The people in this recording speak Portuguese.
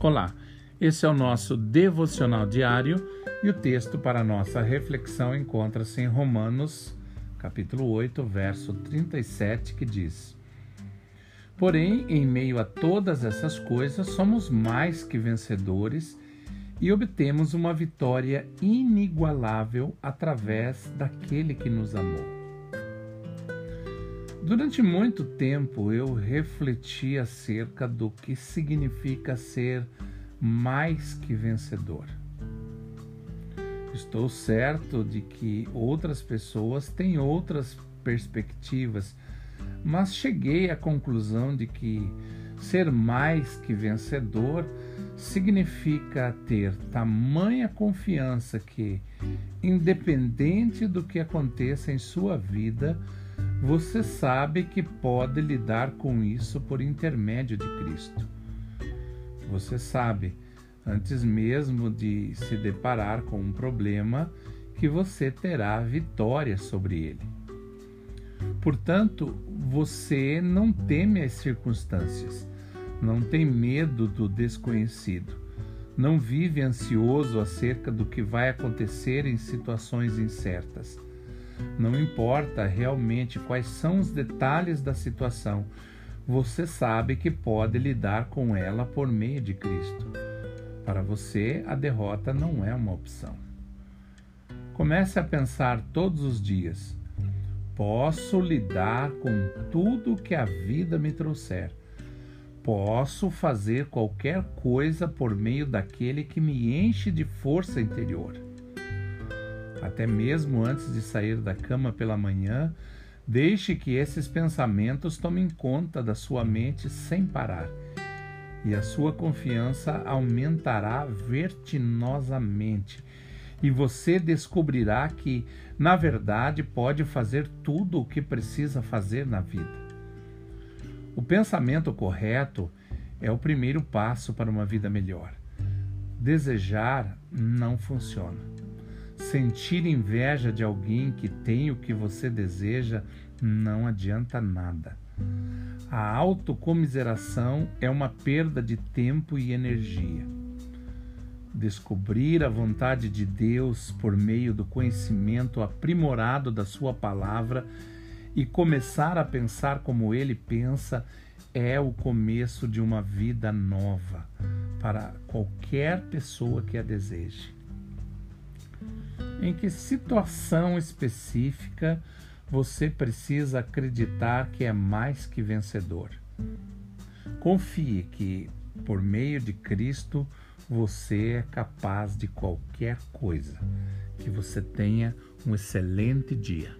Olá, esse é o nosso devocional diário e o texto para nossa reflexão encontra-se em Romanos, capítulo 8, verso 37, que diz: Porém, em meio a todas essas coisas, somos mais que vencedores e obtemos uma vitória inigualável através daquele que nos amou. Durante muito tempo eu refleti acerca do que significa ser mais que vencedor. Estou certo de que outras pessoas têm outras perspectivas, mas cheguei à conclusão de que ser mais que vencedor significa ter tamanha confiança que, independente do que aconteça em sua vida, você sabe que pode lidar com isso por intermédio de Cristo. Você sabe, antes mesmo de se deparar com um problema, que você terá vitória sobre ele. Portanto, você não teme as circunstâncias, não tem medo do desconhecido, não vive ansioso acerca do que vai acontecer em situações incertas não importa realmente quais são os detalhes da situação, você sabe que pode lidar com ela por meio de Cristo. Para você, a derrota não é uma opção. Comece a pensar todos os dias: posso lidar com tudo que a vida me trouxer. Posso fazer qualquer coisa por meio daquele que me enche de força interior até mesmo antes de sair da cama pela manhã, deixe que esses pensamentos tomem conta da sua mente sem parar, e a sua confiança aumentará vertiginosamente, e você descobrirá que, na verdade, pode fazer tudo o que precisa fazer na vida. O pensamento correto é o primeiro passo para uma vida melhor. Desejar não funciona. Sentir inveja de alguém que tem o que você deseja não adianta nada. A autocomiseração é uma perda de tempo e energia. Descobrir a vontade de Deus por meio do conhecimento aprimorado da Sua palavra e começar a pensar como Ele pensa é o começo de uma vida nova para qualquer pessoa que a deseje. Em que situação específica você precisa acreditar que é mais que vencedor? Confie que, por meio de Cristo, você é capaz de qualquer coisa. Que você tenha um excelente dia.